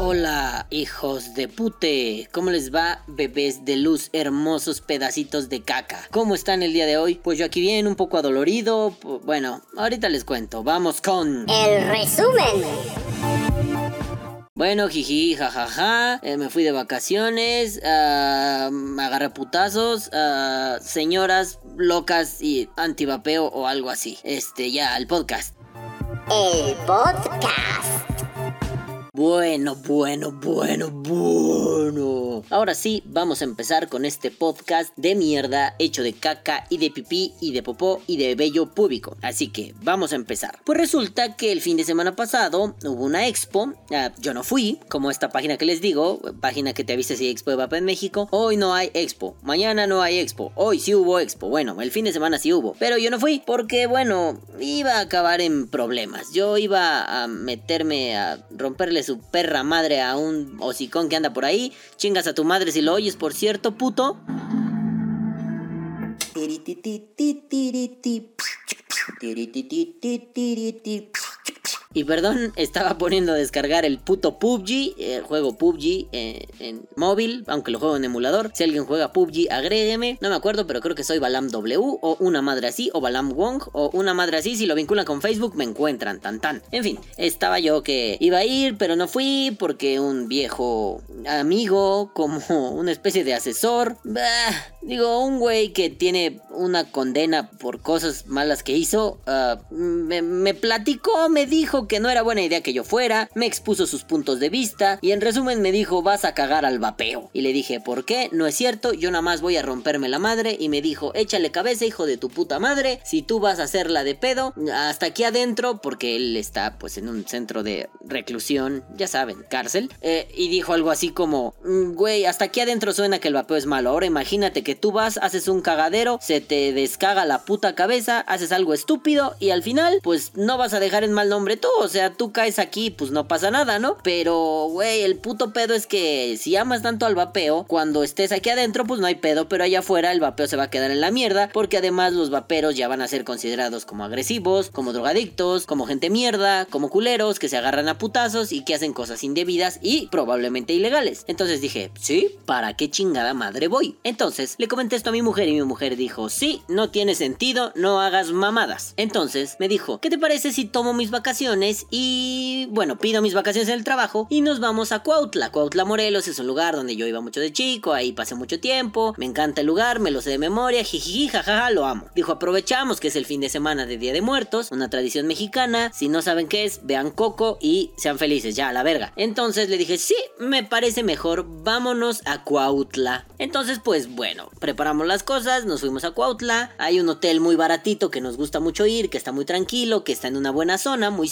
Hola, hijos de pute. ¿Cómo les va, bebés de luz, hermosos pedacitos de caca? ¿Cómo están el día de hoy? Pues yo aquí bien, un poco adolorido. Bueno, ahorita les cuento. Vamos con... El resumen. Bueno, jiji, jajaja, eh, me fui de vacaciones, uh, me agarré putazos, uh, señoras locas y antivapeo o algo así. Este, ya, el podcast. El podcast. Bueno, bueno, bueno, bueno. Ahora sí, vamos a empezar con este podcast de mierda hecho de caca y de pipí y de popó y de vello púbico. Así que vamos a empezar. Pues resulta que el fin de semana pasado hubo una expo. Ah, yo no fui, como esta página que les digo, página que te avisa si expo va en México. Hoy no hay expo, mañana no hay expo, hoy sí hubo expo. Bueno, el fin de semana sí hubo, pero yo no fui porque, bueno, iba a acabar en problemas. Yo iba a meterme a romperles su perra madre a un hocicón que anda por ahí. Chingas a tu madre si lo oyes, por cierto, puto. Y perdón, estaba poniendo a descargar el puto PUBG, el juego PUBG eh, en móvil, aunque lo juego en emulador. Si alguien juega PUBG, agrégueme. No me acuerdo, pero creo que soy Balam W o una madre así, o Balam Wong o una madre así. Si lo vinculan con Facebook, me encuentran, tan tan. En fin, estaba yo que iba a ir, pero no fui porque un viejo amigo, como una especie de asesor, digo, un güey que tiene una condena por cosas malas que hizo, ah, me, me platicó, me dijo que no era buena idea que yo fuera, me expuso sus puntos de vista y en resumen me dijo vas a cagar al vapeo. Y le dije, ¿por qué? No es cierto, yo nada más voy a romperme la madre y me dijo, échale cabeza hijo de tu puta madre, si tú vas a hacerla de pedo, hasta aquí adentro, porque él está pues en un centro de reclusión, ya saben, cárcel, eh, y dijo algo así como, mm, güey, hasta aquí adentro suena que el vapeo es malo, ahora imagínate que tú vas, haces un cagadero, se te descaga la puta cabeza, haces algo estúpido y al final pues no vas a dejar en mal nombre tú o sea, tú caes aquí, pues no pasa nada, ¿no? Pero, güey, el puto pedo es que si amas tanto al vapeo, cuando estés aquí adentro, pues no hay pedo, pero allá afuera el vapeo se va a quedar en la mierda, porque además los vaperos ya van a ser considerados como agresivos, como drogadictos, como gente mierda, como culeros que se agarran a putazos y que hacen cosas indebidas y probablemente ilegales. Entonces dije, sí, ¿para qué chingada madre voy? Entonces le comenté esto a mi mujer y mi mujer dijo, sí, no tiene sentido, no hagas mamadas. Entonces me dijo, ¿qué te parece si tomo mis vacaciones? Y bueno, pido mis vacaciones en el trabajo y nos vamos a Cuautla. Cuautla Morelos es un lugar donde yo iba mucho de chico, ahí pasé mucho tiempo, me encanta el lugar, me lo sé de memoria, jijiji, jajaja, lo amo. Dijo, aprovechamos que es el fin de semana de Día de Muertos, una tradición mexicana, si no saben qué es, vean Coco y sean felices, ya, a la verga. Entonces le dije, sí, me parece mejor, vámonos a Cuautla. Entonces, pues bueno, preparamos las cosas, nos fuimos a Cuautla, hay un hotel muy baratito que nos gusta mucho ir, que está muy tranquilo, que está en una buena zona, muy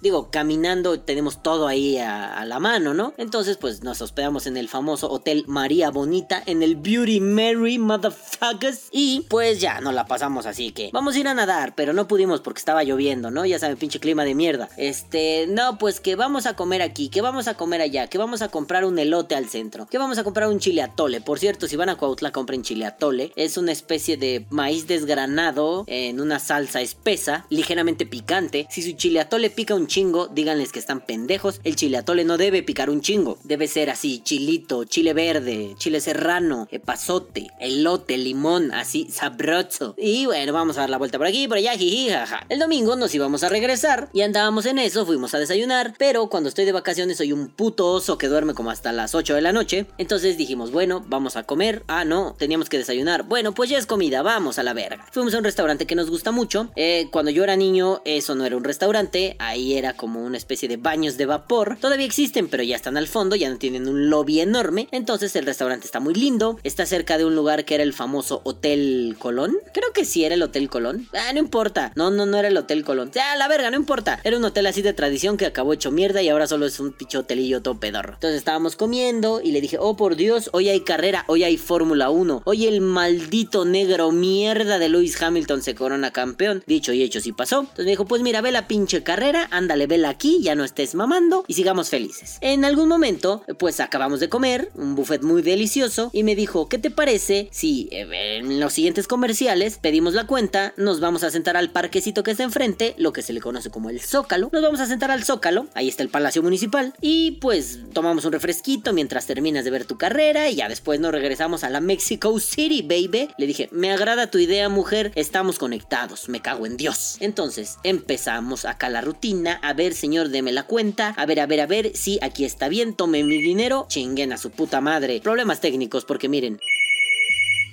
Digo, caminando tenemos todo ahí a, la mano, ¿no? Entonces, pues nos hospedamos en el famoso Hotel María Bonita, en el Beauty Mary Motherfuckers. Y pues ya, nos la pasamos así que vamos a ir a nadar, pero no pudimos porque estaba lloviendo, ¿no? Ya saben, pinche clima de mierda. Este, no, pues que vamos a comer aquí, que vamos a comer allá, que vamos a comprar un elote al centro, que vamos a comprar un chile atole. Por cierto, si van a Cuautla, compren chile atole. Es una especie de maíz desgranado en una salsa espesa, ligeramente picante. Si su chile atole le pica un chingo, díganles que están pendejos. El chile atole no debe picar un chingo. Debe ser así, chilito, chile verde, chile serrano, epazote, elote, limón, así, sabroso. Y bueno, vamos a dar la vuelta por aquí, por allá, jiji, jaja. El domingo nos íbamos a regresar y andábamos en eso, fuimos a desayunar, pero cuando estoy de vacaciones soy un puto oso que duerme como hasta las 8 de la noche. Entonces dijimos, bueno, vamos a comer. Ah, no, teníamos que desayunar. Bueno, pues ya es comida, vamos a la verga. Fuimos a un restaurante que nos gusta mucho. Eh, cuando yo era niño, eso no era un restaurante, ahí era como una especie de baños de vapor. Todavía existen, pero ya están al fondo, ya no tienen un lobby enorme. Entonces el restaurante está muy lindo. Está cerca de un lugar que era el famoso Hotel Colón. Creo que sí era el Hotel Colón. Ah, no importa. No, no, no era el Hotel Colón. Ya, la verga, no importa. Era un hotel así de tradición que acabó hecho mierda y ahora solo es un picho hotelillo todo pedorro. Entonces estábamos comiendo y le dije, oh por Dios, hoy hay carrera, hoy hay Fórmula 1. Hoy el maldito negro mierda de Lewis Hamilton se corona campeón. Dicho y hecho, sí pasó. Entonces me dijo, pues mira, ve la pinche carrera, ándale, vela aquí, ya no estés mamando y sigamos felices. En algún momento, pues acabamos de comer, un buffet muy delicioso, y me dijo, ¿qué te parece si eh, en los siguientes comerciales pedimos la cuenta, nos vamos a sentar al parquecito que está enfrente, lo que se le conoce como el Zócalo, nos vamos a sentar al Zócalo, ahí está el Palacio Municipal, y pues tomamos un refresquito mientras terminas de ver tu carrera y ya después nos regresamos a la Mexico City, baby. Le dije, me agrada tu idea, mujer, estamos conectados, me cago en Dios. Entonces empezamos acá la rutina, a ver, señor, deme la cuenta, a ver, a ver, a ver, si aquí está bien, tome mi dinero, chinguen a su puta madre. Problemas técnicos, porque miren.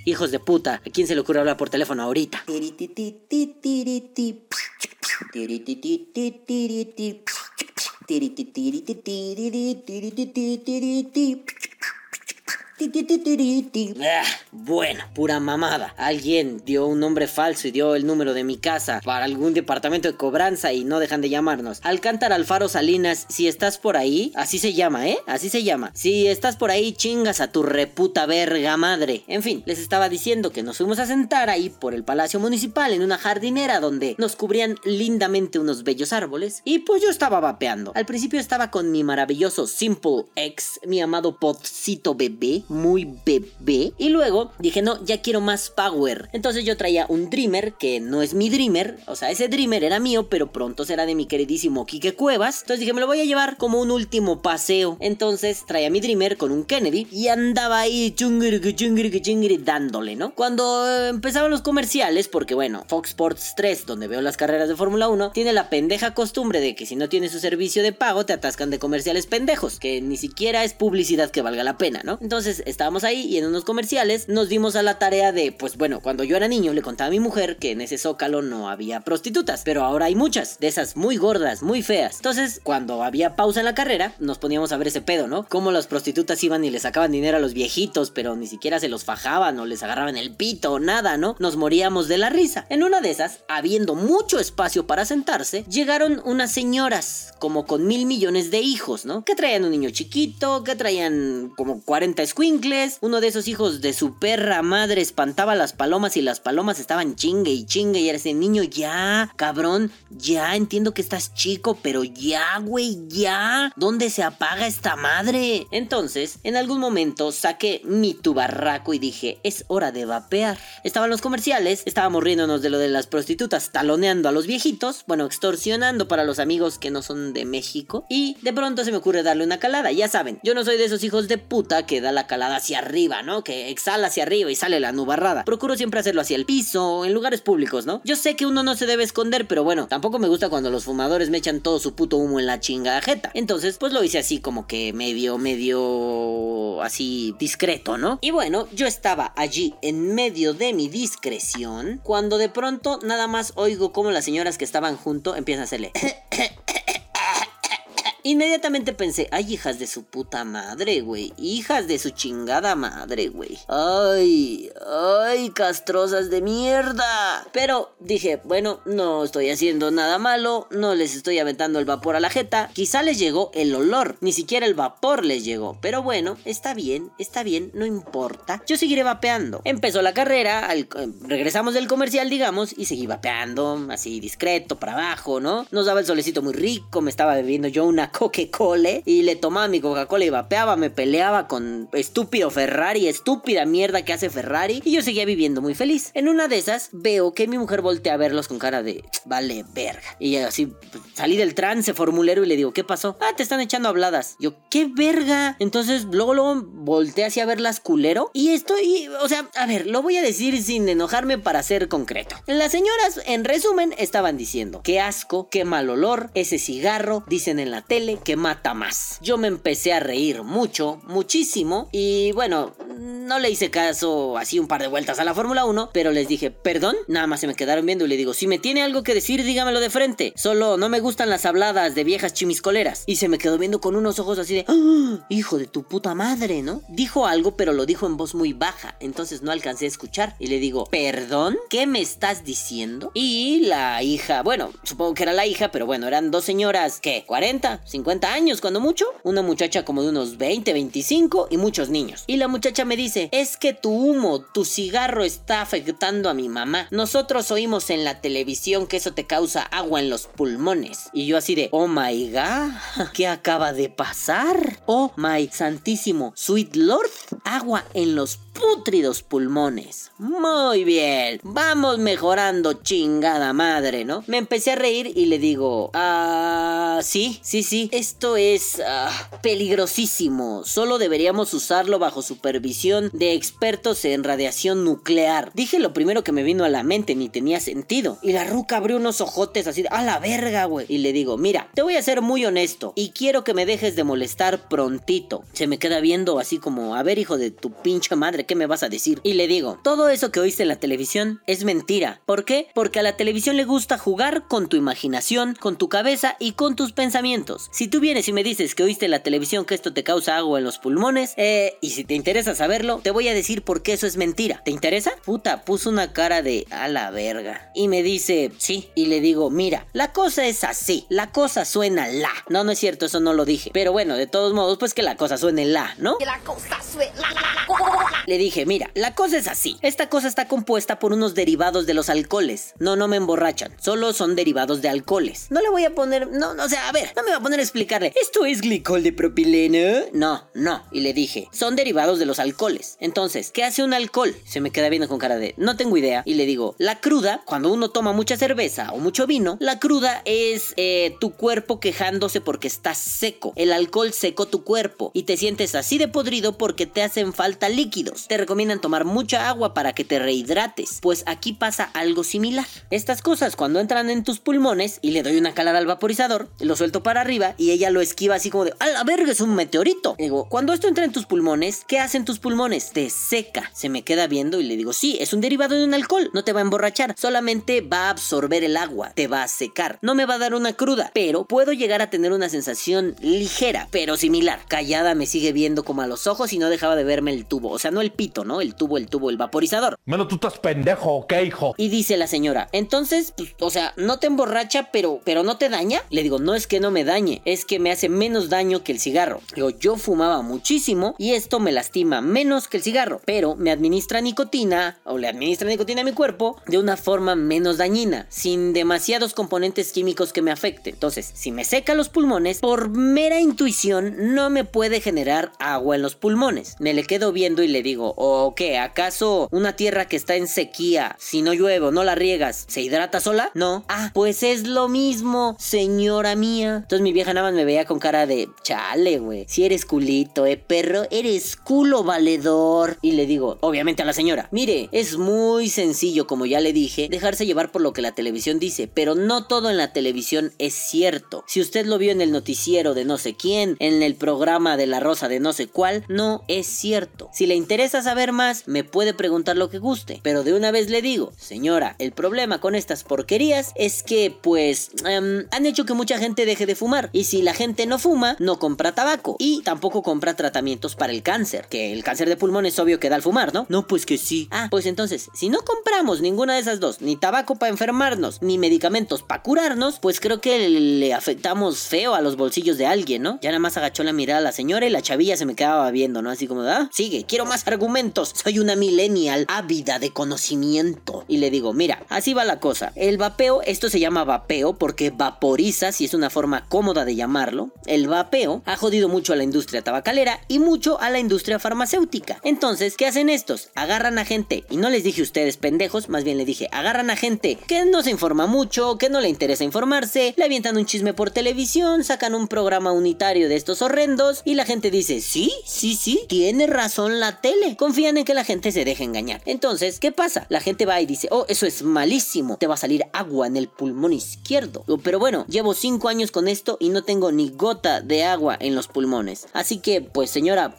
Hijos de puta, ¿a quién se le ocurre hablar por teléfono ahorita? Ah, bueno, pura mamada. Alguien dio un nombre falso y dio el número de mi casa para algún departamento de cobranza y no dejan de llamarnos. Alcántar Alfaro Salinas, si estás por ahí, así se llama, ¿eh? Así se llama. Si estás por ahí, chingas a tu reputa verga madre. En fin, les estaba diciendo que nos fuimos a sentar ahí por el Palacio Municipal en una jardinera donde nos cubrían lindamente unos bellos árboles. Y pues yo estaba vapeando. Al principio estaba con mi maravilloso Simple X, mi amado podcito bebé muy bebé. Y luego dije, no, ya quiero más power. Entonces yo traía un Dreamer, que no es mi Dreamer. O sea, ese Dreamer era mío, pero pronto será de mi queridísimo Kike Cuevas. Entonces dije, me lo voy a llevar como un último paseo. Entonces traía mi Dreamer con un Kennedy y andaba ahí chungri, chungri, chungri, dándole, ¿no? Cuando empezaban los comerciales, porque bueno, Fox Sports 3, donde veo las carreras de Fórmula 1, tiene la pendeja costumbre de que si no tienes su servicio de pago, te atascan de comerciales pendejos, que ni siquiera es publicidad que valga la pena, ¿no? Entonces estábamos ahí y en unos comerciales nos dimos a la tarea de, pues bueno, cuando yo era niño le contaba a mi mujer que en ese zócalo no había prostitutas, pero ahora hay muchas, de esas muy gordas, muy feas. Entonces, cuando había pausa en la carrera, nos poníamos a ver ese pedo, ¿no? Cómo las prostitutas iban y le sacaban dinero a los viejitos, pero ni siquiera se los fajaban o les agarraban el pito o nada, ¿no? Nos moríamos de la risa. En una de esas, habiendo mucho espacio para sentarse, llegaron unas señoras, como con mil millones de hijos, ¿no? Que traían un niño chiquito, que traían como 40 squeaks uno de esos hijos de su perra madre espantaba las palomas y las palomas estaban chingue y chingue y era ese niño ya, cabrón, ya entiendo que estás chico, pero ya, güey, ya. ¿Dónde se apaga esta madre? Entonces, en algún momento saqué mi tubarraco y dije, es hora de vapear. Estaban los comerciales, estábamos riéndonos de lo de las prostitutas taloneando a los viejitos, bueno, extorsionando para los amigos que no son de México, y de pronto se me ocurre darle una calada, ya saben, yo no soy de esos hijos de puta que da la calada hacia arriba, ¿no? Que exhala hacia arriba y sale la nubarrada. Procuro siempre hacerlo hacia el piso, en lugares públicos, ¿no? Yo sé que uno no se debe esconder, pero bueno, tampoco me gusta cuando los fumadores me echan todo su puto humo en la chingada jeta. Entonces, pues lo hice así como que medio, medio así discreto, ¿no? Y bueno, yo estaba allí en medio de mi discreción cuando de pronto nada más oigo como las señoras que estaban junto empiezan a hacerle Inmediatamente pensé, ay, hijas de su puta madre, güey. Hijas de su chingada madre, güey. Ay, ay, castrosas de mierda. Pero dije, bueno, no estoy haciendo nada malo, no les estoy aventando el vapor a la jeta. Quizá les llegó el olor, ni siquiera el vapor les llegó. Pero bueno, está bien, está bien, no importa. Yo seguiré vapeando. Empezó la carrera, regresamos del comercial, digamos, y seguí vapeando, así discreto, para abajo, ¿no? Nos daba el solecito muy rico, me estaba bebiendo yo una Coca-Cola y le tomaba mi Coca-Cola y vapeaba, me peleaba con estúpido Ferrari, estúpida mierda que hace Ferrari y yo seguía viviendo muy feliz. En una de esas veo que mi mujer voltea a verlos con cara de vale verga. Y así pues, salí del trance formulero y le digo, ¿qué pasó? Ah, te están echando habladas. Yo, ¿qué verga? Entonces luego luego volteé hacia verlas culero y estoy, o sea, a ver, lo voy a decir sin enojarme para ser concreto. Las señoras, en resumen, estaban diciendo, qué asco, qué mal olor, ese cigarro, dicen en la tele que mata más. Yo me empecé a reír mucho, muchísimo, y bueno, no le hice caso así un par de vueltas a la Fórmula 1, pero les dije, perdón, nada más se me quedaron viendo y le digo, si me tiene algo que decir, dígamelo de frente. Solo no me gustan las habladas de viejas chimiscoleras. Y se me quedó viendo con unos ojos así de, ¡Ah! hijo de tu puta madre, ¿no? Dijo algo, pero lo dijo en voz muy baja, entonces no alcancé a escuchar. Y le digo, perdón, ¿qué me estás diciendo? Y la hija, bueno, supongo que era la hija, pero bueno, eran dos señoras, ¿qué? 40, 50 años, cuando mucho. Una muchacha como de unos 20, 25 y muchos niños. Y la muchacha me dice, es que tu humo, tu cigarro está afectando a mi mamá. Nosotros oímos en la televisión que eso te causa agua en los pulmones. Y yo así de, oh my god, ¿qué acaba de pasar? Oh my santísimo, sweet lord, agua en los pútridos pulmones. Muy bien, vamos mejorando, chingada madre, ¿no? Me empecé a reír y le digo, ah, sí, sí, sí, esto es ah, peligrosísimo. Solo deberíamos usarlo bajo supervisión de expertos en radiación nuclear. Dije lo primero que me vino a la mente, ni tenía sentido. Y la ruca abrió unos ojotes así, a la verga, güey. Y le digo, mira, te voy a ser muy honesto y quiero que me dejes de molestar prontito. Se me queda viendo así como, a ver, hijo de tu pinche madre, ¿qué me vas a decir? Y le digo, todo eso que oíste en la televisión es mentira. ¿Por qué? Porque a la televisión le gusta jugar con tu imaginación, con tu cabeza y con tus pensamientos. Si tú vienes y me dices que oíste en la televisión que esto te causa agua en los pulmones, eh, y si te interesa saberlo, te voy a decir por qué eso es mentira. ¿Te interesa? Puta, puso una cara de a la verga. Y me dice, sí. Y le digo, mira, la cosa es así. La cosa suena la. No, no es cierto, eso no lo dije. Pero bueno, de todos modos, pues que la cosa suene la, ¿no? Que la cosa suena la. Le dije, mira, la cosa es así. Esta cosa está compuesta por unos derivados de los alcoholes. No, no me emborrachan. Solo son derivados de alcoholes. No le voy a poner, no, no, o sea, a ver, no me voy a poner a explicarle. ¿Esto es glicol de propileno? No, no. Y le dije, son derivados de los alcoholes. Entonces, ¿qué hace un alcohol? Se me queda viendo con cara de, no tengo idea. Y le digo, la cruda, cuando uno toma mucha cerveza o mucho vino, la cruda es eh, tu cuerpo quejándose porque estás seco. El alcohol secó tu cuerpo y te sientes así de podrido porque te hacen falta líquidos. Te recomiendan tomar mucha agua para que te rehidrates, pues aquí pasa algo similar. Estas cosas cuando entran en tus pulmones y le doy una calada al vaporizador, lo suelto para arriba y ella lo esquiva así como de, a la verga, es un meteorito. Digo, cuando esto entra en tus pulmones, ¿qué hacen tus pulmones? Te seca. Se me queda viendo y le digo, sí, es un derivado de un alcohol, no te va a emborrachar, solamente va a absorber el agua, te va a secar. No me va a dar una cruda, pero puedo llegar a tener una sensación ligera, pero similar. Callada me sigue viendo como a los ojos y no dejaba de verme el tubo, o sea, no el pito, ¿no? El tubo, el tubo, el vaporizador. Menos tú estás pendejo, ¿ok, hijo? Y dice la señora, entonces, pues, o sea, no te emborracha, pero, pero no te daña. Le digo, no es que no me dañe, es que me hace menos daño que el cigarro. Digo, yo fumaba muchísimo y esto me lastima menos que el cigarro, pero me administra nicotina o le administra nicotina a mi cuerpo de una forma menos dañina, sin demasiados componentes químicos que me afecten. Entonces, si me seca los pulmones, por mera intuición no me puede generar agua en los pulmones. Me le quedo viendo y le digo, ¿o qué? ¿Acaso una tierra que está en sequía, si no llueve no la riegas, se hidrata sola? No. Ah, pues es lo mismo, señora mía. Entonces mi vieja nada más me veía con cara de, chale, güey. Si eres culito, eh, perro, eres culo valedor. Y le digo, obviamente a la señora, mire, es muy sencillo, como ya le dije, dejarse llevar por lo que la televisión dice, pero no todo en la televisión es cierto. Si usted lo vio en el noticiero de no sé quién, en el programa de la rosa de no sé cuál, no es cierto. Si le interesa saber más, me puede preguntar lo que guste, pero de una vez le digo, señora, el problema con estas porquerías es que, pues, em, han hecho que mucha gente deje de fumar. Y si la gente no fuma, no compra tabaco. Y tampoco compra tratamientos para el cáncer. Que el cáncer de pulmón es obvio que da al fumar, ¿no? No, pues que sí. Ah, pues entonces, si no compramos ninguna de esas dos, ni tabaco para enfermarnos, ni medicamentos para curarnos, pues creo que le afectamos feo a los bolsillos de alguien, ¿no? Ya nada más agachó la mirada a la señora y la chavilla se me quedaba viendo, ¿no? Así como, ah, sigue, quiero más argumentos. Soy una millennial ávida de conocimiento. Y le digo, mira, así va la cosa. El vapeo, esto se llama vapeo porque vaporiza, si es una forma cómoda de llamarlo. El vapeo ha jodido mucho a la industria tabacalera y mucho a la industria farmacéutica. Entonces, ¿qué hacen estos? Agarran a gente, y no les dije ustedes pendejos, más bien le dije, agarran a gente que no se informa mucho, que no le interesa informarse, le avientan un chisme por televisión, sacan un programa unitario de estos horrendos y la gente dice, sí, sí, sí, tiene razón la tele. Confían en que la gente se deje engañar. Entonces, ¿qué pasa? La gente va y dice, oh, eso es malísimo, te va a salir agua en el pulmón izquierdo. Pero bueno, llevo 5 años con esto y no tengo ni gota de agua en los pulmones. Así que, pues señora,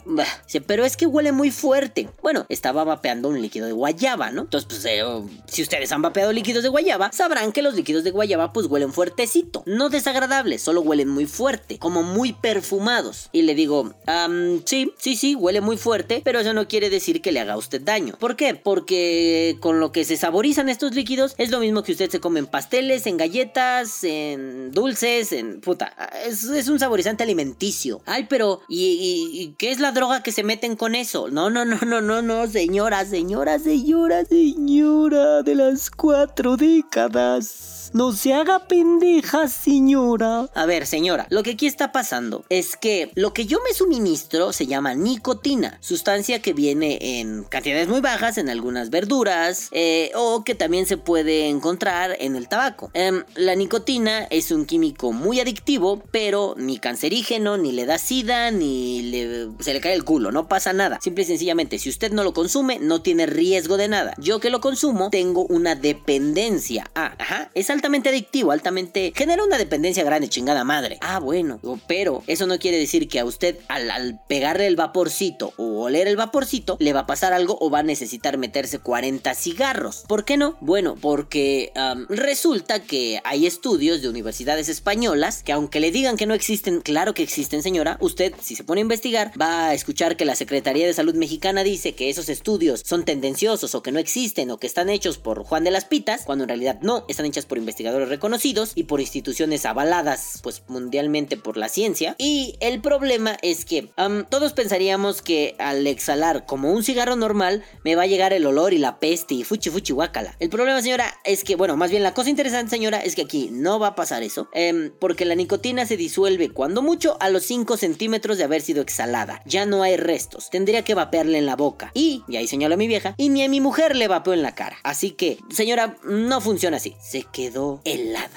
pero es que huele muy fuerte. Bueno, estaba vapeando un líquido de guayaba, ¿no? Entonces, pues, eh, si ustedes han vapeado líquidos de guayaba, sabrán que los líquidos de guayaba pues huelen fuertecito. No desagradables, solo huelen muy fuerte, como muy perfumados. Y le digo, "Am, sí, sí, sí, huele muy fuerte, pero eso no quiere decir que le haga a usted daño. ¿Por qué? Porque con lo que se saborizan estos líquidos es lo mismo que usted se come en pasteles, en galletas, en dulces, en puta. Es, es un saborizante alimenticio. Ay, pero ¿y, y- y qué es la droga que se meten con eso. No, no, no, no, no, no, señora, señora, señora, señora de las cuatro décadas. No se haga pendeja, señora. A ver, señora, lo que aquí está pasando es que lo que yo me suministro se llama nicotina, sustancia que viene en cantidades muy bajas en algunas verduras eh, o que también se puede encontrar en el tabaco. Em, la nicotina es un químico muy adictivo, pero ni cancerígeno, ni le da sida, ni le, se le cae el culo, no pasa nada. Simple y sencillamente, si usted no lo consume, no tiene riesgo de nada. Yo que lo consumo, tengo una dependencia. Ah, ajá, es altamente adictivo, altamente... genera una dependencia grande, chingada madre. Ah, bueno, pero eso no quiere decir que a usted al, pegarle el vaporcito o oler el vaporcito le va a pasar algo o va a necesitar meterse 40 cigarros. ¿Por qué no? Bueno, porque resulta que hay estudios de universidades españolas que aunque le digan que no existen, claro que existen señora, usted si se pone a investigar va a escuchar que la Secretaría de Salud Mexicana dice que esos estudios son tendenciosos o que no existen o que están hechos por Juan de las Pitas, cuando en realidad no, están hechas por investigadores reconocidos y por instituciones avaladas pues mundialmente por la ciencia. Y el problema es que todos pensaríamos que al exhalar como un cigarro normal me va a llegar el olor y la peste y fuchi fuchi guacala. El problema señora es que, bueno, más bien la cosa interesante señora es que aquí no va a pasar eso, em, porque la nicotina se disuelve cuando mucho a los 5 centímetros de haber sido exhalada. Ya no hay restos, tendría que vapearle en la boca. Y, y ahí señala mi vieja, y ni a mi mujer le vapeo en la cara. Así que, señora, no funciona así. Se quedó helada,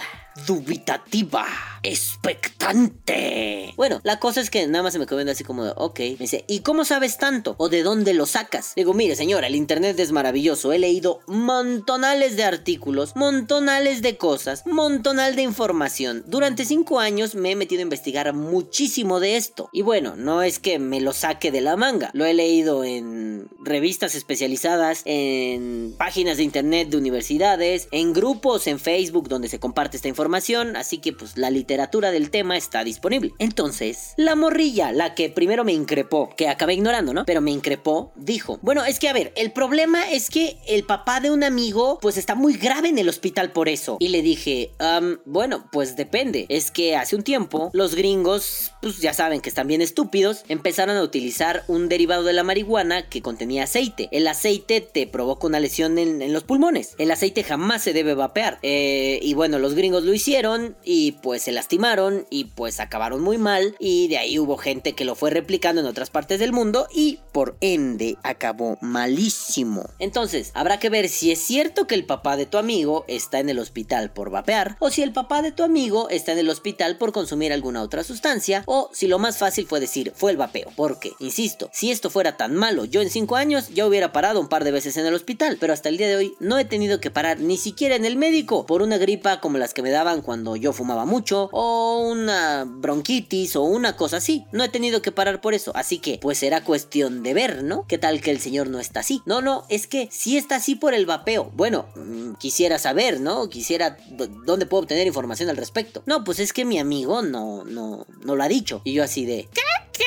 dubitativa expectante. Bueno, la cosa es que nada más se me quedó así como ok. Me dice, ¿y cómo sabes tanto? ¿O de dónde lo sacas? Digo, mire señora, el internet es maravilloso. He leído montonales de artículos, montonales de cosas, montonal de información. Durante cinco años me he metido a investigar muchísimo de esto. Y bueno, no es que me lo saque de la manga. Lo he leído en revistas especializadas, en páginas de internet de universidades, en grupos en Facebook donde se comparte esta información. Así que pues la literatura literatura del tema está disponible. Entonces, la morrilla, la que primero me increpó, que acabé ignorando, ¿no? Pero me increpó, dijo, bueno, es que a ver, el problema es que el papá de un amigo, pues está muy grave en el hospital por eso. Y le dije, bueno, pues depende. Es que hace un tiempo los gringos, pues ya saben que están bien estúpidos, empezaron a utilizar un derivado de la marihuana que contenía aceite. El aceite te provoca una lesión en, los pulmones. El aceite jamás se debe vapear. Eh, y bueno, los gringos lo hicieron y pues el lastimaron y pues acabaron muy mal y de ahí hubo gente que lo fue replicando en otras partes del mundo y por ende acabó malísimo. Entonces, habrá que ver si es cierto que el papá de tu amigo está en el hospital por vapear o si el papá de tu amigo está en el hospital por consumir alguna otra sustancia o si lo más fácil fue decir fue el vapeo. Porque, insisto, si esto fuera tan malo, yo en 5 años ya hubiera parado un par de veces en el hospital, pero hasta el día de hoy no he tenido que parar ni siquiera en el médico por una gripa como las que me cuando yo fumaba mucho o una bronquitis o una cosa así. No he tenido que parar por eso, así que pues será cuestión de ver, ¿no? ¿Qué tal que el señor no está así? No, no, es que si está así por el vapeo. Bueno, mm, quisiera saber, ¿no? Quisiera dónde puedo obtener información al respecto. No, pues es que mi amigo no no no lo ha dicho. Y yo así de ¿Qué? ¿Qué?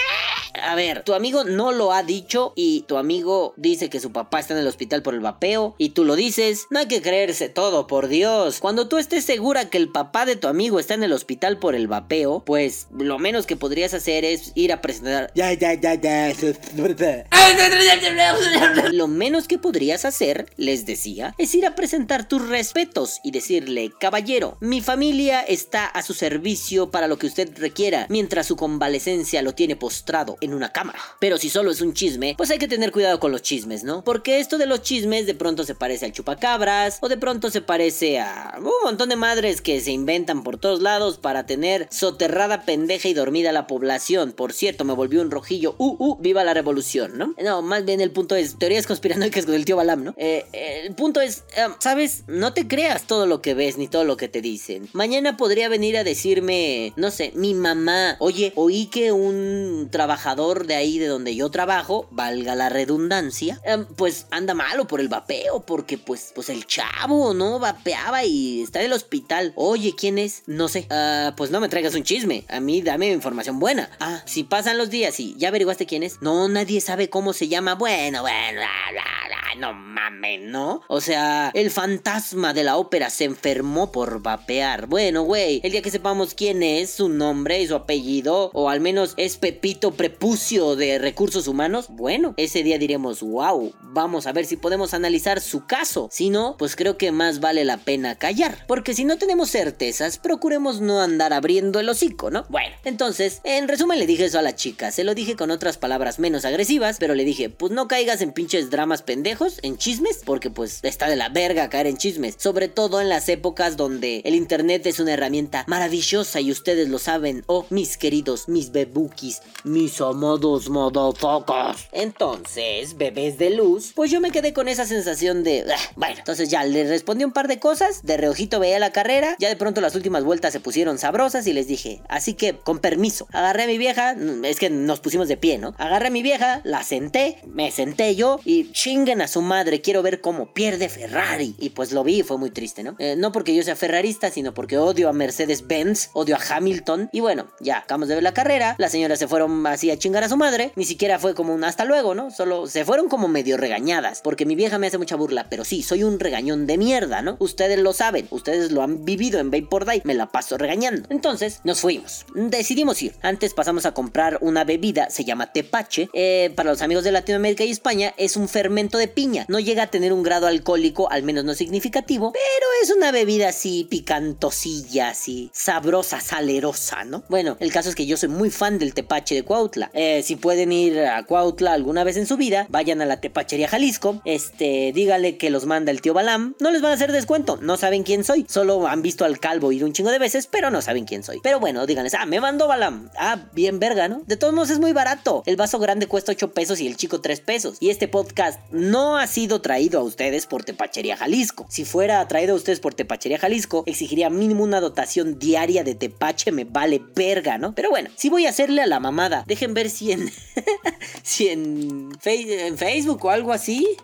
A ver, tu amigo no lo ha dicho y tu amigo dice que su papá está en el hospital por el vapeo y tú lo dices. No hay que creerse todo, por Dios. Cuando tú estés segura que el papá de tu amigo está en el hospital por el vapeo, pues lo menos que podrías hacer es ir a presentar. Ya, ya, ya, ya. Lo menos que podrías hacer, les decía, es ir a presentar tus respetos y decirle, caballero, mi familia está a su servicio para lo que usted requiera, mientras su convalecencia lo tiene postrado en una cama. Pero si solo es un chisme, pues hay que tener cuidado con los chismes, ¿no? Porque esto de los chismes de pronto se parece al chupacabras o de pronto se parece a un montón de madres que se inventan por todos lados para tener soterrada, pendeja y dormida la población. Por cierto, me volvió un rojillo. Uh, uh, viva la revolución, ¿no? No, más bien el punto es teorías conspiranoicas con el tío Balam, ¿no? Eh, el punto es, eh, ¿sabes? No te creas todo lo que ves ni todo lo que te dicen. Mañana podría venir a decirme, no sé, mi mamá, oye, oí que un trabajador de ahí de donde yo trabajo, valga la redundancia, em, pues anda malo por el vapeo, porque pues, pues el chavo, ¿no? Vapeaba y está en el hospital. Oye, ¿quién es? No sé. Ah, pues no me traigas un chisme. A mí dame información buena. Ah, si pasan los días y ya averiguaste quién es. No, nadie sabe cómo se llama. Bueno, bueno, bla, bla, bla no mames, ¿no? O sea, el fantasma de la ópera se enfermó por vapear. Bueno, güey, el día que sepamos quién es, su nombre y su apellido, o al menos es Pepito Prepucio de Recursos Humanos, bueno, ese día diremos, wow, vamos a ver si podemos analizar su caso. Si no, pues creo que más vale la pena callar. Porque si no tenemos certezas, procuremos no andar abriendo el hocico, ¿no? Bueno, entonces, en resumen le dije eso a la chica. Se lo dije con otras palabras menos agresivas, pero le dije, pues no caigas en pinches dramas pendejos, en chismes, porque pues está de la verga caer en chismes. Sobre todo en las épocas donde el internet es una herramienta maravillosa y ustedes lo saben. Oh, mis queridos, mis bebukis, mis amados motherfuckers. Entonces, bebés de luz, pues yo me quedé con esa sensación de... "Ah, bueno, entonces ya le respondí un par de cosas, de reojito veía la carrera, ya de pronto las últimas vueltas se pusieron sabrosas y les dije, así que con permiso, agarré a mi vieja, es que nos pusimos de pie, ¿no? Agarré a mi vieja, la senté, me senté yo y chinguen a su madre, quiero ver cómo pierde Ferrari. Y pues lo vi y fue muy triste, ¿no? Eh, no porque yo sea ferrarista, sino porque odio a Mercedes-Benz, odio a Hamilton. Y bueno, ya acabamos de ver la carrera, las señoras se fueron así a chingar a su madre, ni siquiera fue como un hasta luego, ¿no? Solo se fueron como medio regañadas, porque mi vieja me hace mucha burla, pero sí, soy un regañón de mierda, ¿no? Ustedes lo saben, ustedes lo han vivido en Vapor Day, me la paso regañando. Entonces, nos fuimos. Decidimos ir. Antes pasamos a comprar una bebida, se llama tepache. Eh, para los amigos de Latinoamérica y España, es un fermento de No llega a tener un grado alcohólico, al menos no significativo, pero es una bebida así picantosilla, así sabrosa, salerosa, ¿no? Bueno, el caso es que yo soy muy fan del tepache de Cuautla. Eh, si pueden ir a Cuautla alguna vez en su vida, vayan a la tepachería Jalisco. Este, dígale que los manda el tío Balam. No les van a hacer descuento, no saben quién soy. Solo han visto al calvo ir un chingo de veces, pero no saben quién soy. Pero bueno, díganles, ah, me mandó Balam. Ah, bien verga, ¿no? De todos modos es muy barato. El vaso grande cuesta 8 pesos y el chico 3 pesos. Y este podcast no ha sido traído a ustedes por Tepachería Jalisco. Si fuera traído a ustedes por Tepachería Jalisco, exigiría mínimo una dotación diaria de tepache, me vale verga, ¿no? Pero bueno, si voy a hacerle a la mamada. Dejen ver si en. si en Facebook o algo así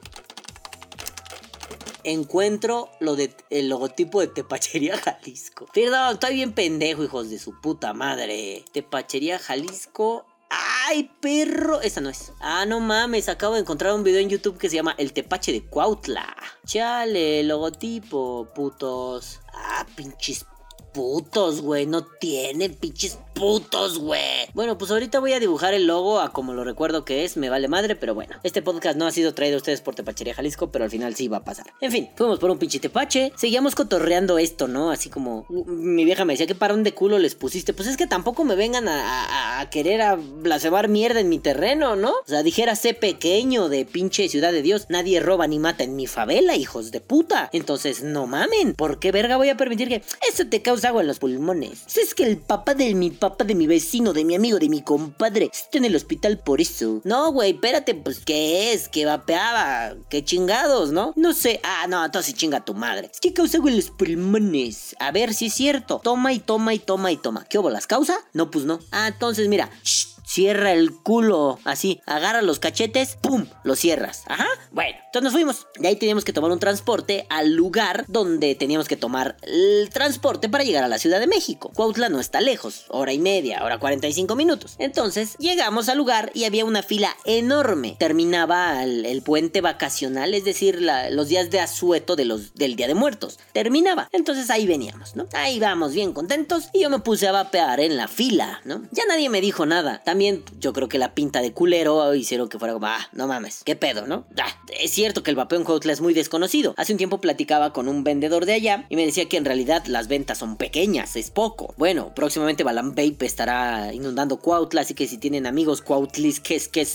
encuentro lo de el logotipo de Tepachería Jalisco. Perdón, estoy bien pendejo, hijos de su puta madre. Tepachería Jalisco. ¡Ay, perro! Esa no es. Ah, no mames, acabo de encontrar un video en YouTube que se llama El Tepache de Cuautla. Chale, logotipo, putos. Ah, pinches putos, güey. No tienen pinches putos, güey. Bueno, pues ahorita voy a dibujar el logo a como lo recuerdo que es. Me vale madre, pero bueno. Este podcast no ha sido traído a ustedes por Tepachería Jalisco, pero al final sí va a pasar. En fin, fuimos por un pinche tepache. Seguíamos cotorreando esto, ¿no? Así como mi vieja me decía, ¿qué parón de culo les pusiste? Pues es que tampoco me vengan a, querer a blasfemar mierda en mi terreno, ¿no? O sea, dijera, sé pequeño de pinche ciudad de Dios. Nadie roba ni mata en mi favela, hijos de puta. Entonces, no mamen. ¿Por qué verga voy a permitir que eso te causa agua en los pulmones? Si es que el papá de mi papá, de mi vecino, de mi amigo, de mi compadre, está en el hospital por eso. No, güey, espérate, pues, ¿qué es? ¿Qué vapeaba? ¿Qué chingados, no? No sé. Ah, no, entonces chinga tu madre. Que causa en los pulmones. A ver si es cierto. Toma y toma y toma y toma. ¿Qué hubo? ¿Las causa? No, pues no. Ah, entonces mira. Shh, Cierra el culo, así, agarra los cachetes, ¡pum! Lo cierras. Ajá. Bueno, nos fuimos. De ahí teníamos que tomar un transporte al lugar donde teníamos que tomar el transporte para llegar a la Ciudad de México. Cuautla no está lejos, hora y media, hora 45 minutos. Entonces llegamos al lugar y había una fila enorme. Terminaba el, puente vacacional, es decir, los días de asueto de los, del Día de Muertos. Terminaba. Entonces ahí veníamos, ¿no? Ahí vamos bien contentos y yo me puse a vapear en la fila, ¿no? Ya nadie me dijo nada. También yo creo que la pinta de culero hicieron que fuera como, ah, no mames, qué pedo, ¿no? Ah, es cierto que el vapeo en Cuautla es muy desconocido. Hace un tiempo platicaba con un vendedor de allá y me decía que en realidad las ventas son pequeñas, es poco. Bueno, próximamente Balam Vape estará inundando Cuautla, así que si tienen amigos cuautlis que es que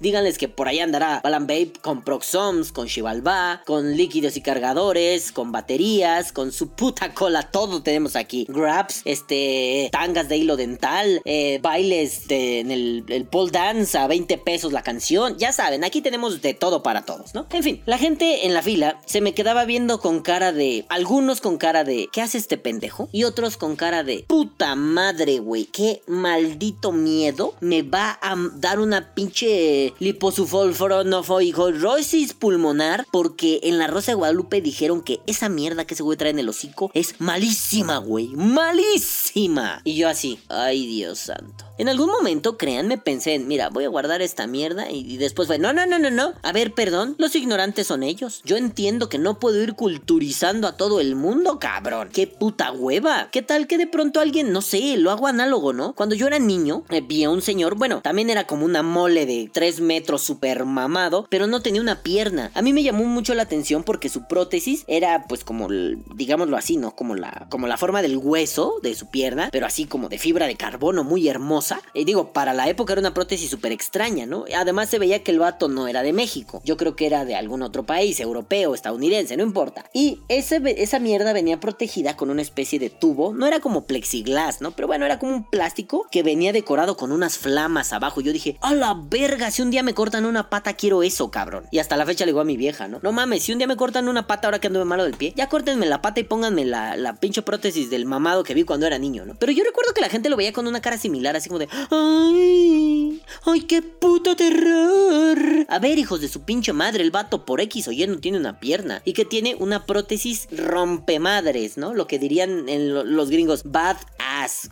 díganles que por ahí andará Balam Vape con Proxoms, con Chivalba, con líquidos y cargadores, con baterías, con su puta cola, todo tenemos aquí. Grabs, este, tangas de hilo dental, eh, bailes de, en el, el pole dance a 20 pesos la canción, ya saben, aquí tenemos de todo para todos, ¿no? En fin, la gente en la fila se me quedaba viendo con cara de, algunos con cara de, ¿qué hace este pendejo? Y otros con cara de, puta madre, güey, qué maldito miedo me va a dar una pinche liposulforosis pulmonar porque en la Rosa de Guadalupe dijeron que esa mierda que ese güey trae en el hocico es malísima, güey, malísima. Y yo así, ay Dios santo. En algún momento, créanme, pensé en, mira, voy a guardar esta mierda y, después fue, no, no, no, no, no. A ver, perdón, los ignorantes son ellos. Yo entiendo que no puedo ir culturizando a todo el mundo, cabrón. Qué puta hueva. ¿Qué tal que de pronto alguien, no sé, lo hago análogo, ¿no? Cuando yo era niño, eh, vi a un señor, bueno, también era como una mole de 3 metros super mamado, pero no tenía una pierna. A mí me llamó mucho la atención porque su prótesis era pues como, digámoslo así, ¿no? Como la, como la forma del hueso de su pierna, pero así como de fibra de carbono muy hermosa. Y digo, para la época era una prótesis súper extraña, ¿no? Además se veía que el vato no era de México. Yo creo que era de algún otro país, europeo, estadounidense, no importa. Y ese, esa mierda venía protegida con una especie de tubo. No era como plexiglas, ¿no? Pero bueno, era como un plástico que venía decorado con unas flamas abajo. Yo dije, a la verga, si un día me cortan una pata, quiero eso, cabrón. Y hasta la fecha le digo a mi vieja, ¿no? No mames, si un día me cortan una pata ahora que ando malo del pie, ya córtenme la pata y pónganme la, la pinche prótesis del mamado que vi cuando era niño, ¿no? Pero yo recuerdo que la gente lo veía con una cara similar, así como de, ay, ay, qué puto terror. A ver, hijos de su pinche madre, el vato por X o Y no tiene una pierna y que tiene una prótesis rompemadres, ¿no? Lo que dirían en los gringos, bad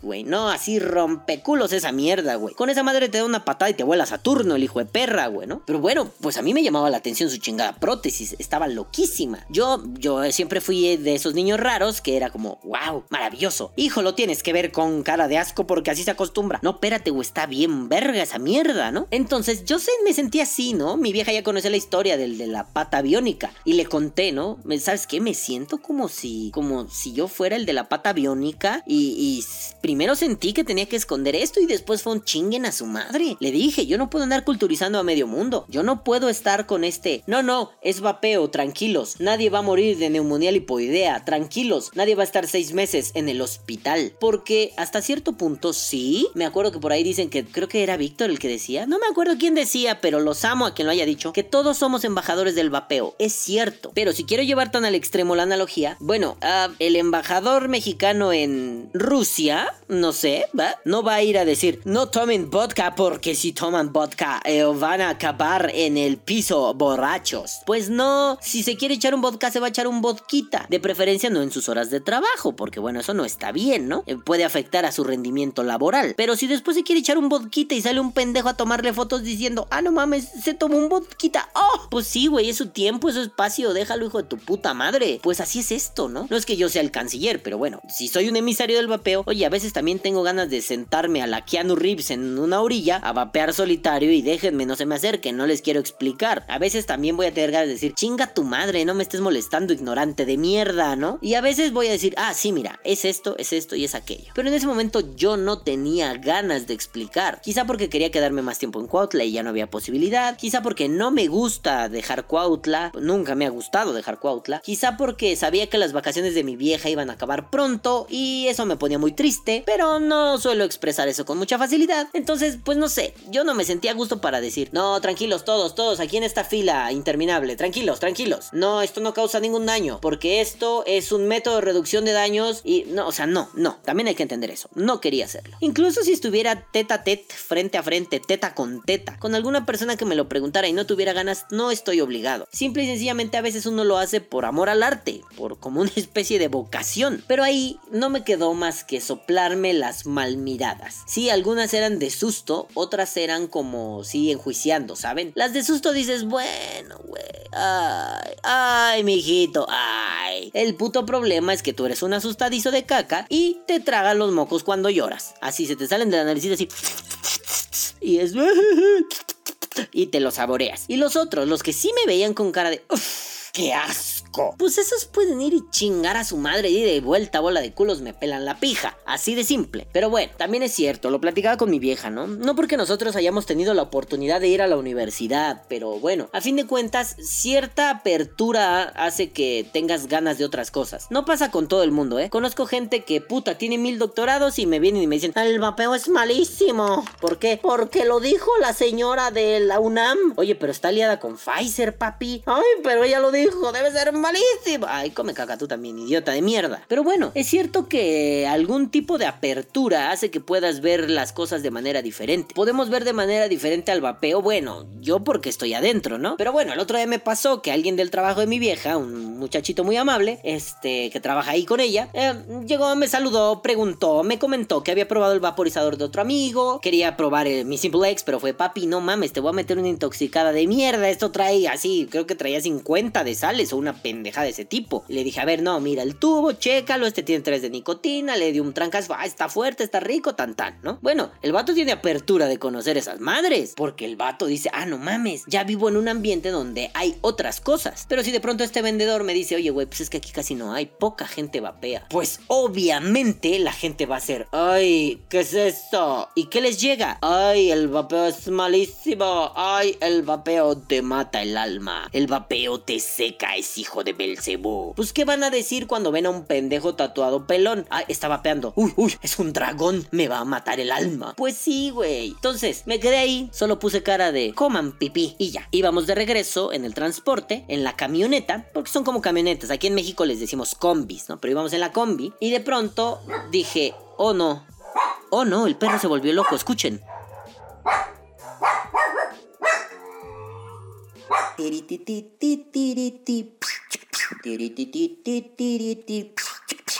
güey, ¿no? Así rompeculos esa mierda, güey. Con esa madre te da una patada y te vuela Saturno, el hijo de perra, güey, ¿no? Pero bueno, pues a mí me llamaba la atención su chingada prótesis, estaba loquísima. Yo, yo siempre fui de esos niños raros que era como, wow, maravilloso. Hijo, lo tienes que ver con cara de asco porque así se acostumbra. No, espérate, güey, está bien verga esa mierda, ¿no? Entonces yo sé, me sentí así, ¿no? Mi vieja ya conocía la historia del de la pata biónica y le conté, ¿no? ¿Sabes qué? Me siento como si, como si yo fuera el de la pata biónica y, y primero sentí que tenía que esconder esto y después fue un chinguen a su madre. Le dije, yo no puedo andar culturizando a medio mundo. Yo no puedo estar con este. No, no, es vapeo, tranquilos. Nadie va a morir de neumonía lipoidea, tranquilos. Nadie va a estar seis meses en el hospital. Porque hasta cierto punto sí. Me acuerdo que por ahí dicen que creo que era Víctor el que decía. No me acuerdo quién decía, pero los amo a quien lo haya dicho. Que todos somos embajadores del vapeo. Es cierto. Pero si quiero llevar tan al extremo la analogía, bueno, uh, el embajador mexicano en Rusia, no sé, ¿va? No va a ir a decir, no tomen vodka porque si toman vodka eh, van a acabar en el piso borrachos. Pues no, si se quiere echar un vodka se va a echar un vodquita. De preferencia no en sus horas de trabajo, porque bueno, eso no está bien, ¿no? Eh, puede afectar a su rendimiento laboral. Pero si después se quiere echar un vodquita y sale un pendejo a tomarle fotos diciendo, ah, no mames, se tomó un vodquita. Oh, pues sí, güey, es su tiempo, es su espacio, déjalo, hijo de tu puta madre. Pues así es esto, ¿no? No es que yo sea el canciller, pero bueno, si soy un emisario del vapeo, oye, a veces también tengo ganas de sentarme a la Keanu Reeves en una orilla a vapear solitario y déjenme, no se me acerquen, no les quiero explicar. A veces también voy a tener ganas de decir, chinga tu madre, no me estés molestando, ignorante de mierda, ¿no? Y a veces voy a decir, ah, sí, mira, es esto, es esto y es aquello. Pero en ese momento yo no tenía ganas de explicar. Quizá porque quería quedarme más tiempo en Cuautla y ya no había posibilidad. Quizá porque no me gusta dejar Cuautla, nunca me ha gustado dejar Cuautla. Quizá porque sabía que las vacaciones de mi vieja iban a acabar pronto y eso me ponía muy triste, pero no suelo expresar eso con mucha facilidad. Entonces, pues no sé, yo no me sentía a gusto para decir, no, tranquilos todos, todos, aquí en esta fila interminable, tranquilos, tranquilos. No, esto no causa ningún daño, porque esto es un método de reducción de daños y no, o sea, no, no, también hay que entender eso. No quería hacerlo. Incluso si estuviera teta a tet, frente a frente, teta con teta, con alguna persona que me lo preguntara y no tuviera ganas, no estoy obligado. Simple y sencillamente a veces uno lo hace por amor al arte, por como una especie de vocación. Pero ahí no me quedó más que soplarme las malmiradas. Sí, algunas eran de susto, otras eran como, sí, enjuiciando, ¿saben? Las de susto dices, bueno, güey, ay, ay, mijito, ay. El puto problema es que tú eres un asustadizo de caca y te tragan los mocos cuando lloras. Así se te salen de la nariz así. Y es... Y te lo saboreas. Y los otros, los que sí me veían con cara de... Uf, ¡Qué asco! Pues esos pueden ir y chingar a su madre y de vuelta bola de culos me pelan la pija. Así de simple. Pero bueno, también es cierto, lo platicaba con mi vieja, ¿no? No porque nosotros hayamos tenido la oportunidad de ir a la universidad, pero bueno, a fin de cuentas, cierta apertura hace que tengas ganas de otras cosas. No pasa con todo el mundo, ¿eh? Conozco gente que puta tiene mil doctorados y me vienen y me dicen, el vapeo es malísimo. ¿Por qué? Porque lo dijo la señora de la UNAM. Oye, pero está aliada con Pfizer, papi. Ay, pero ella lo dijo debe ser Ay, come caca tú también, idiota de mierda. Pero bueno, es cierto que algún tipo de apertura hace que puedas ver las cosas de manera diferente. Podemos ver de manera diferente al vapeo, bueno, yo porque estoy adentro, ¿no? Pero bueno, el otro día me pasó que alguien del trabajo de mi vieja, un muchachito muy amable, este, que trabaja ahí con ella, eh, llegó, me saludó, preguntó, me comentó que había probado el vaporizador de otro amigo, quería probar el, mi Simple X, pero fue papi, no mames, te voy a meter una intoxicada de mierda, esto trae así, creo que traía 50 de sales o una pendeja de ese tipo. le dije, a ver, no, mira el tubo, chécalo, este tiene 3 de nicotina, le di un trancas, ah, está fuerte, está rico, tan tan, ¿no? Bueno, el vato tiene apertura de conocer esas madres, porque el vato dice, ah, no mames, ya vivo en un ambiente donde hay otras cosas. Pero si de pronto este vendedor me dice, oye, güey, pues es que aquí casi no hay, poca gente vapea. Pues obviamente la gente va a ser, ay, ¿qué es esto? ¿Y qué les llega? Ay, el vapeo es malísimo. Ay, el vapeo te mata el alma. El vapeo te seca, es hijo de Belcebú. Pues, ¿qué van a decir cuando ven a un pendejo tatuado pelón? Ah, está vapeando. Uy, uy, es un dragón, me va a matar el alma. Pues sí, güey. Entonces, me quedé ahí, solo puse cara de coman pipí y ya. Íbamos de regreso en el transporte, en la camioneta, porque son como camionetas. Aquí en México les decimos combis, ¿no? Pero íbamos en la combi y de pronto dije, oh no, oh no, el perro se volvió loco, escuchen. Diddy diddy diddy diddy diddy diddy diddy diddy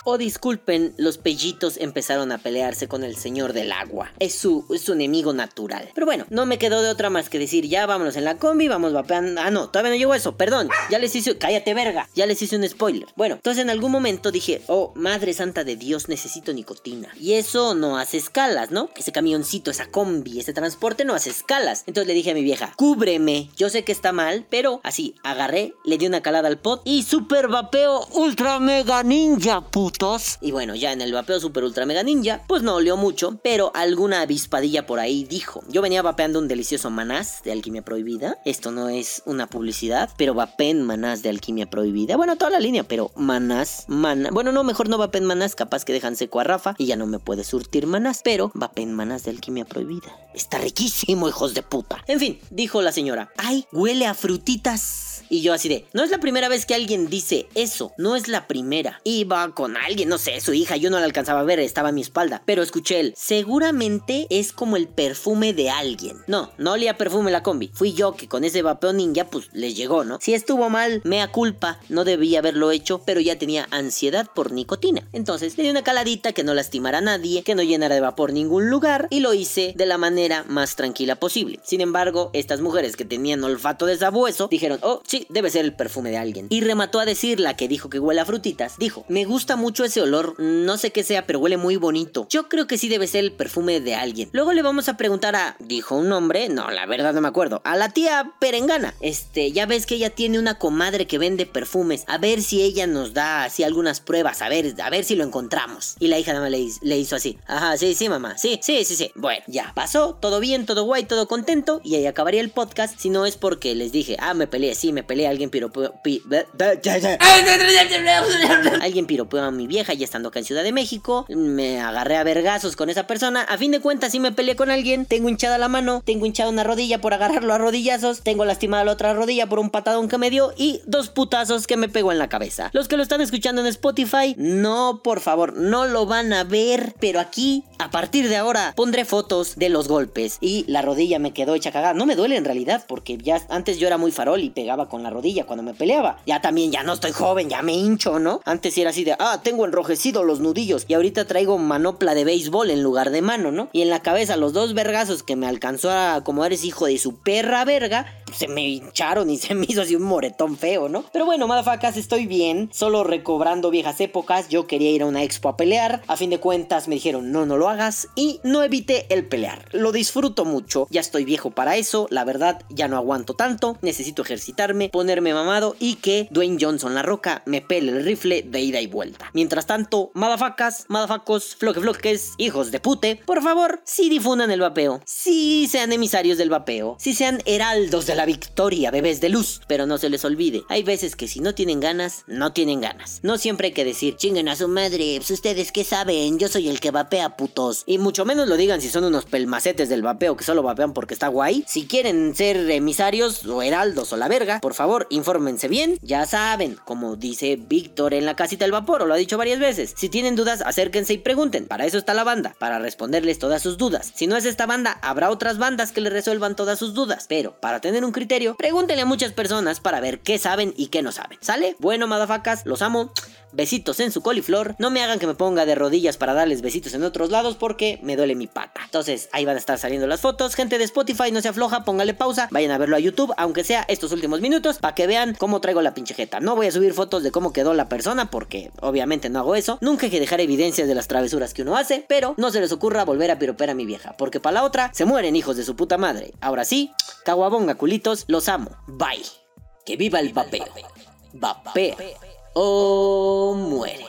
O disculpen, los pellitos empezaron a pelearse con el señor del agua. Es su, es su enemigo natural. Pero bueno, no me quedó de otra más que decir, ya vámonos en la combi, vamos vapeando. Ah, no, todavía no llegó eso, perdón. Ya les hice, cállate verga, ya les hice un spoiler. Bueno, entonces en algún momento dije, oh, madre santa de Dios, necesito nicotina. Y eso no hace escalas, ¿no? Ese camioncito, esa combi, ese transporte no hace escalas. Entonces le dije a mi vieja, cúbreme. Yo sé que está mal, pero así, agarré, le di una calada al pot y super vapeo ultra mega ninja, Y bueno, ya en el vapeo super ultra mega ninja, pues no olió mucho, pero alguna avispadilla por ahí dijo. Yo venía vapeando un delicioso manás de alquimia prohibida. Esto no es una publicidad, pero vapen manás de alquimia prohibida. Bueno, toda la línea, pero manás, manás. Bueno, no, mejor no vapen manás, capaz que dejan seco a Rafa y ya no me puede surtir manás, pero vapen manás de alquimia prohibida. Está riquísimo, hijos de puta. En fin, dijo la señora, ay, huele a frutitas. Y yo así de, no es la primera vez que alguien dice eso, no es la primera. Iba con alguien, no sé, su hija, yo no la alcanzaba a ver, estaba a mi espalda. Pero escuché él, seguramente es como el perfume de alguien. No, no olía perfume la combi. Fui yo que con ese vapeo ninja, pues les llegó, ¿no? Si estuvo mal, mea culpa, no debía haberlo hecho, pero ya tenía ansiedad por nicotina. Entonces le di una caladita que no lastimara a nadie, que no llenara de vapor ningún lugar, y lo hice de la manera más tranquila posible. Sin embargo, estas mujeres que tenían olfato de sabueso dijeron, oh, sí, debe ser el perfume de alguien. Y remató a decir la que dijo que huele a frutitas. Dijo, me gusta mucho ese olor, no sé qué sea, pero huele muy bonito. Yo creo que sí debe ser el perfume de alguien. Luego le vamos a preguntar a, dijo un nombre, no, la verdad no me acuerdo, a la tía Perengana. Este, ya ves que ella tiene una comadre que vende perfumes, a ver si ella nos da así algunas pruebas, a ver, a ver si lo encontramos. Y la hija nada más le, le hizo así, ajá, sí, sí, mamá, sí, sí, sí, sí. Bueno, ya pasó, todo bien, todo guay, todo contento, y ahí acabaría el podcast, si no es porque les dije, ah, me peleé, sí, me peleé, alguien piropeó... alguien piropeó a mi vieja ya estando acá en Ciudad de México, me agarré a vergazos con esa persona, a fin de cuentas sí me peleé con alguien, tengo hinchada la mano, tengo hinchada una rodilla por agarrarlo a rodillazos, tengo lastimada la otra rodilla por un patadón que me dio y dos putazos que me pegó en la cabeza. Los que lo están escuchando en Spotify, no, por favor, no lo van a ver, pero aquí, a partir de ahora, pondré fotos de los golpes y la rodilla me quedó hecha cagada. No me duele en realidad, porque ya antes yo era muy farol y pegaba con la rodilla cuando me peleaba. Ya también, ya no estoy joven, ya me hincho, ¿no? Antes era así de, ah, tengo enrojecido los nudillos y ahorita traigo manopla de béisbol en lugar de mano, ¿no? Y en la cabeza los dos vergazos que me alcanzó a como eres hijo de su perra verga, se me hincharon y se me hizo así un moretón feo, ¿no? Pero bueno, madafacas, estoy bien, solo recobrando viejas épocas, yo quería ir a una expo a pelear, a fin de cuentas me dijeron, no, no lo hagas y no evité el pelear. Disfruto mucho, ya estoy viejo para eso, la verdad ya no aguanto tanto, necesito ejercitarme, ponerme mamado y que Dwayne Johnson la roca me pele el rifle de ida y vuelta. Mientras tanto, madafacas, madafacos, floque floques, hijos de pute, por favor, si difundan el vapeo, si sean emisarios del vapeo, si sean heraldos de la la victoria, bebés de luz. Pero no se les olvide, hay veces que si no tienen ganas, no tienen ganas. No siempre hay que decir, chinguen a su madre, pues ustedes qué saben, yo soy el que vapea putos. Y mucho menos lo digan si son unos pelmacetes del vapeo que solo vapean porque está guay. Si quieren ser emisarios o heraldos o la verga, por favor, infórmense bien. Ya saben, como dice Víctor en la casita del vapor, o lo ha dicho varias veces. Si tienen dudas, acérquense y pregunten. Para eso está la banda, para responderles todas sus dudas. Si no es esta banda, habrá otras bandas que le resuelvan todas sus dudas. Pero para tener un criterio, pregúntenle a muchas personas para ver qué saben y qué no saben. ¿Sale? Bueno, madafacas, los amo besitos en su coliflor. No me hagan que me ponga de rodillas para darles besitos en otros lados porque me duele mi pata. Entonces ahí van a estar saliendo las fotos. Gente de Spotify, no se afloja, póngale pausa. Vayan a verlo a YouTube, aunque sea estos últimos minutos, para que vean cómo traigo la pinche jeta. No voy a subir fotos de cómo quedó la persona porque obviamente no hago eso. Nunca hay que dejar evidencias de las travesuras que uno hace, pero no se les ocurra volver a piropear a mi vieja, porque para la otra se mueren hijos de su puta madre. Ahora sí, caguabonga culitos, los amo. Bye. Que viva el vapeo. O muere.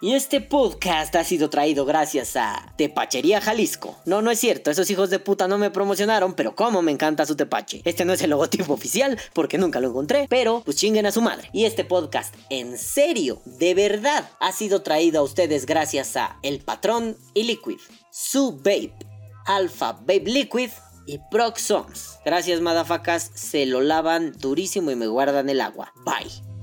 Y este podcast ha sido traído gracias a Tepachería Jalisco. No, no es cierto, esos hijos de puta no me promocionaron, pero como me encanta su tepache. Este no es el logotipo oficial, porque nunca lo encontré, pero pues chinguen a su madre. Y este podcast, en serio, de verdad, ha sido traído a ustedes gracias a El Patrón y Liquid, Su Babe, Alpha Babe Liquid y Proxons. Gracias, madafacas, se lo lavan durísimo y me guardan el agua. Bye.